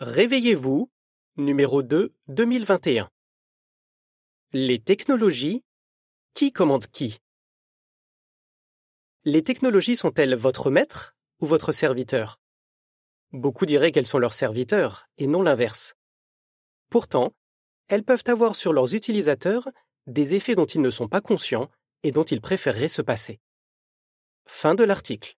Réveillez-vous, numéro 2, 2021. Les technologies, qui commande qui? Les technologies sont-elles votre maître ou votre serviteur? Beaucoup diraient qu'elles sont leurs serviteurs et non l'inverse. Pourtant, elles peuvent avoir sur leurs utilisateurs des effets dont ils ne sont pas conscients et dont ils préféreraient se passer. Fin de l'article.